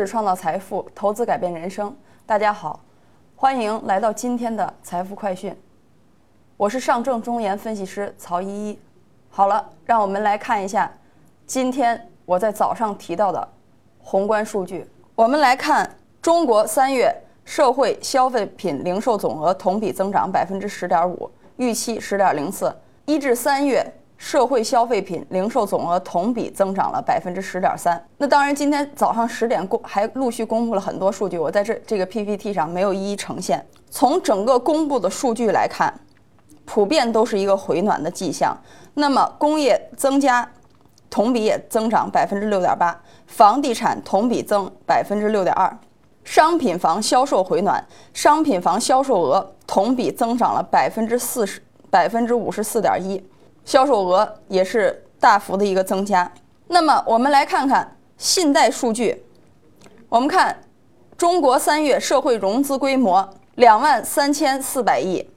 识创造财富，投资改变人生。大家好，欢迎来到今天的财富快讯。我是上证中研分析师曹依依。好了，让我们来看一下今天我在早上提到的宏观数据。我们来看中国三月社会消费品零售总额同比增长百分之十点五，预期十点零四。一至三月。社会消费品零售总额同比增长了百分之十点三。那当然，今天早上十点公还陆续公布了很多数据，我在这这个 PPT 上没有一一呈现。从整个公布的数据来看，普遍都是一个回暖的迹象。那么，工业增加同比也增长百分之六点八，房地产同比增百分之六点二，商品房销售回暖，商品房销售额同比增长了百分之四十百分之五十四点一。销售额也是大幅的一个增加。那么我们来看看信贷数据。我们看中国三月社会融资规模两万三千四百亿，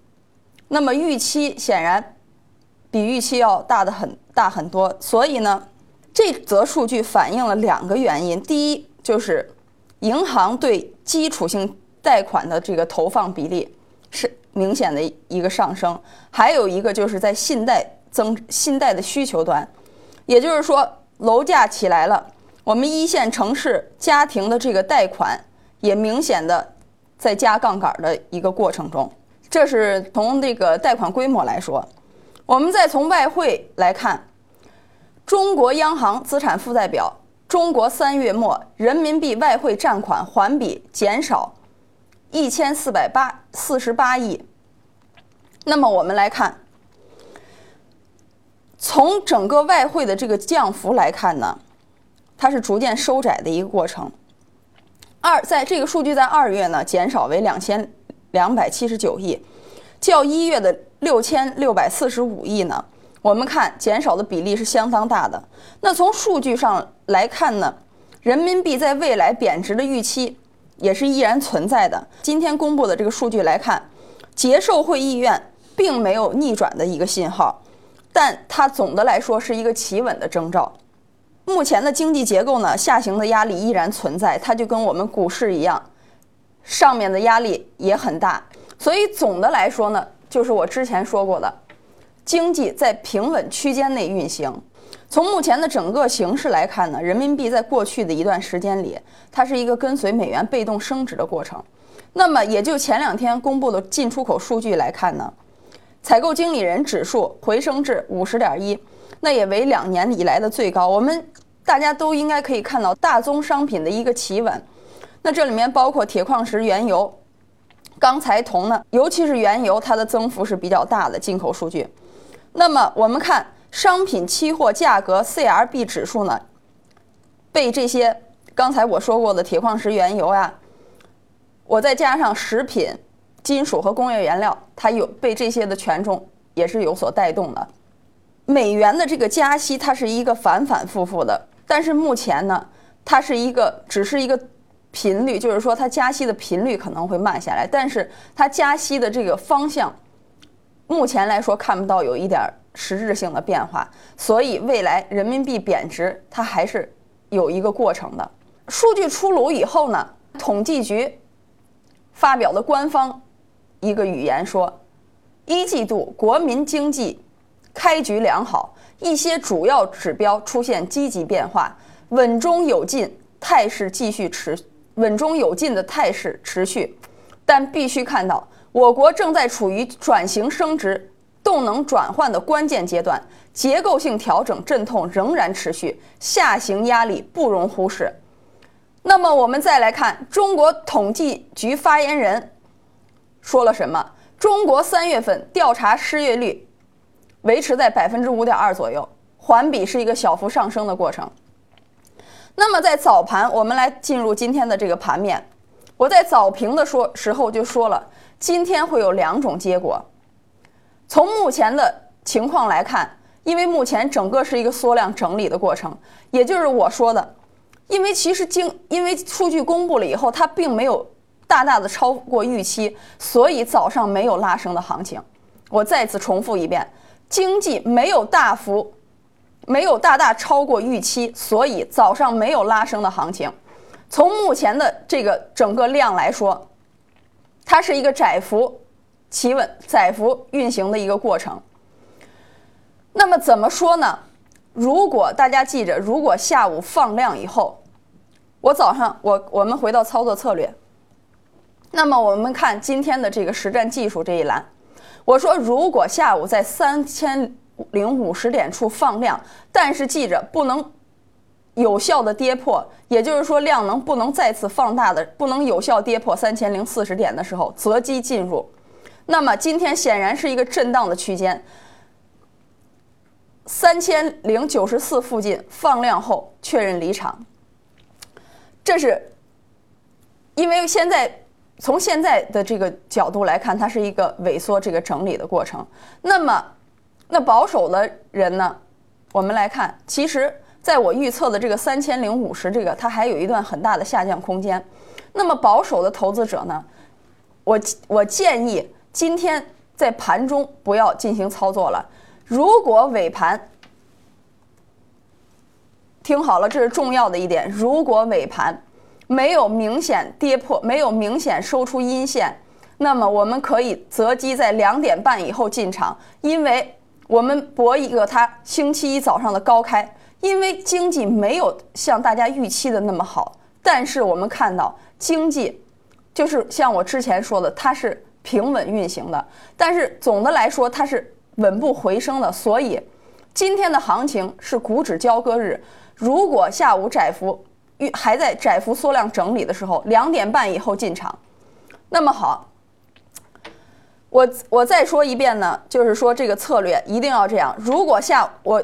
那么预期显然比预期要大的很大很多。所以呢，这则数据反映了两个原因：第一，就是银行对基础性贷款的这个投放比例是明显的一个上升；还有一个就是在信贷。增信贷的需求端，也就是说，楼价起来了，我们一线城市家庭的这个贷款也明显的在加杠杆的一个过程中。这是从这个贷款规模来说，我们再从外汇来看，中国央行资产负债表，中国三月末人民币外汇占款环比减少一千四百八四十八亿。那么我们来看。从整个外汇的这个降幅来看呢，它是逐渐收窄的一个过程。二，在这个数据在二月呢减少为两千两百七十九亿，较一月的六千六百四十五亿呢，我们看减少的比例是相当大的。那从数据上来看呢，人民币在未来贬值的预期也是依然存在的。今天公布的这个数据来看，结售汇意愿并没有逆转的一个信号。但它总的来说是一个企稳的征兆。目前的经济结构呢，下行的压力依然存在，它就跟我们股市一样，上面的压力也很大。所以总的来说呢，就是我之前说过的，经济在平稳区间内运行。从目前的整个形势来看呢，人民币在过去的一段时间里，它是一个跟随美元被动升值的过程。那么也就前两天公布的进出口数据来看呢。采购经理人指数回升至五十点一，那也为两年以来的最高。我们大家都应该可以看到大宗商品的一个企稳。那这里面包括铁矿石、原油、钢材、铜呢，尤其是原油，它的增幅是比较大的。进口数据。那么我们看商品期货价格 CRB 指数呢，被这些刚才我说过的铁矿石、原油呀，我再加上食品。金属和工业原料，它有被这些的权重也是有所带动的。美元的这个加息，它是一个反反复复的，但是目前呢，它是一个只是一个频率，就是说它加息的频率可能会慢下来，但是它加息的这个方向，目前来说看不到有一点实质性的变化，所以未来人民币贬值它还是有一个过程的。数据出炉以后呢，统计局发表的官方。一个语言说，一季度国民经济开局良好，一些主要指标出现积极变化，稳中有进态势继续持，稳中有进的态势持续，但必须看到，我国正在处于转型升值、动能转换的关键阶段，结构性调整阵痛仍然持续，下行压力不容忽视。那么，我们再来看中国统计局发言人。说了什么？中国三月份调查失业率维持在百分之五点二左右，环比是一个小幅上升的过程。那么在早盘，我们来进入今天的这个盘面。我在早评的说时候就说了，今天会有两种结果。从目前的情况来看，因为目前整个是一个缩量整理的过程，也就是我说的，因为其实经因为数据公布了以后，它并没有。大大的超过预期，所以早上没有拉升的行情。我再次重复一遍，经济没有大幅，没有大大超过预期，所以早上没有拉升的行情。从目前的这个整个量来说，它是一个窄幅企稳、窄幅运行的一个过程。那么怎么说呢？如果大家记着，如果下午放量以后，我早上我我们回到操作策略，那么我们看今天的这个实战技术这一栏，我说如果下午在三千零五十点处放量，但是记着不能。有效的跌破，也就是说量能不能再次放大的，不能有效跌破三千零四十点的时候，择机进入。那么今天显然是一个震荡的区间，三千零九十四附近放量后确认离场。这是因为现在从现在的这个角度来看，它是一个萎缩这个整理的过程。那么那保守的人呢？我们来看，其实。在我预测的这个三千零五十，这个它还有一段很大的下降空间。那么保守的投资者呢，我我建议今天在盘中不要进行操作了。如果尾盘，听好了，这是重要的一点。如果尾盘没有明显跌破，没有明显收出阴线，那么我们可以择机在两点半以后进场，因为我们博一个它星期一早上的高开。因为经济没有像大家预期的那么好，但是我们看到经济就是像我之前说的，它是平稳运行的。但是总的来说，它是稳步回升的。所以今天的行情是股指交割日。如果下午窄幅还在窄幅缩量整理的时候，两点半以后进场，那么好，我我再说一遍呢，就是说这个策略一定要这样。如果下我。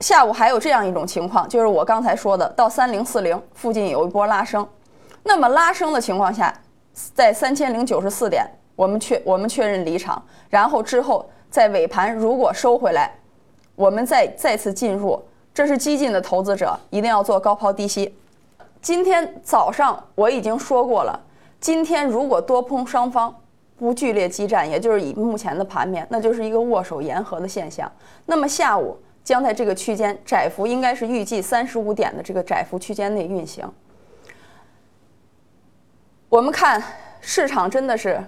下午还有这样一种情况，就是我刚才说的，到三零四零附近有一波拉升，那么拉升的情况下，在三千零九十四点，我们确我们确认离场，然后之后在尾盘如果收回来，我们再再次进入，这是激进的投资者一定要做高抛低吸。今天早上我已经说过了，今天如果多空双方不剧烈激战，也就是以目前的盘面，那就是一个握手言和的现象。那么下午。将在这个区间窄幅，应该是预计三十五点的这个窄幅区间内运行。我们看市场真的是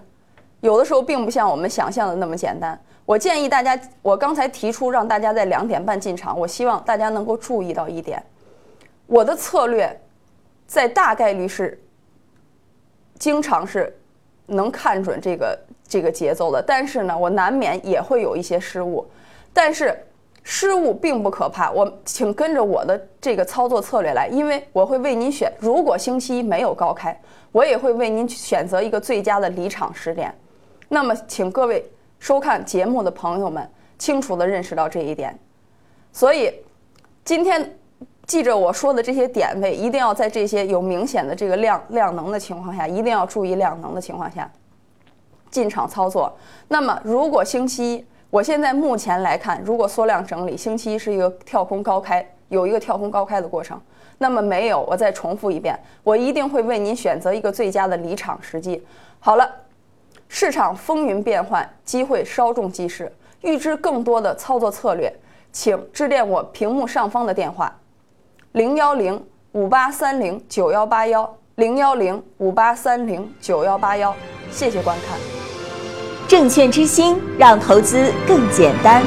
有的时候并不像我们想象的那么简单。我建议大家，我刚才提出让大家在两点半进场，我希望大家能够注意到一点，我的策略在大概率是经常是能看准这个这个节奏的，但是呢，我难免也会有一些失误，但是。失误并不可怕，我请跟着我的这个操作策略来，因为我会为您选。如果星期一没有高开，我也会为您选择一个最佳的离场时点。那么，请各位收看节目的朋友们清楚地认识到这一点。所以，今天记着我说的这些点位，一定要在这些有明显的这个量量能的情况下，一定要注意量能的情况下进场操作。那么，如果星期一，我现在目前来看，如果缩量整理，星期一是一个跳空高开，有一个跳空高开的过程。那么没有，我再重复一遍，我一定会为您选择一个最佳的离场时机。好了，市场风云变幻，机会稍纵即逝。预知更多的操作策略，请致电我屏幕上方的电话：零幺零五八三零九幺八幺零幺零五八三零九幺八幺。谢谢观看。证券之星，让投资更简单。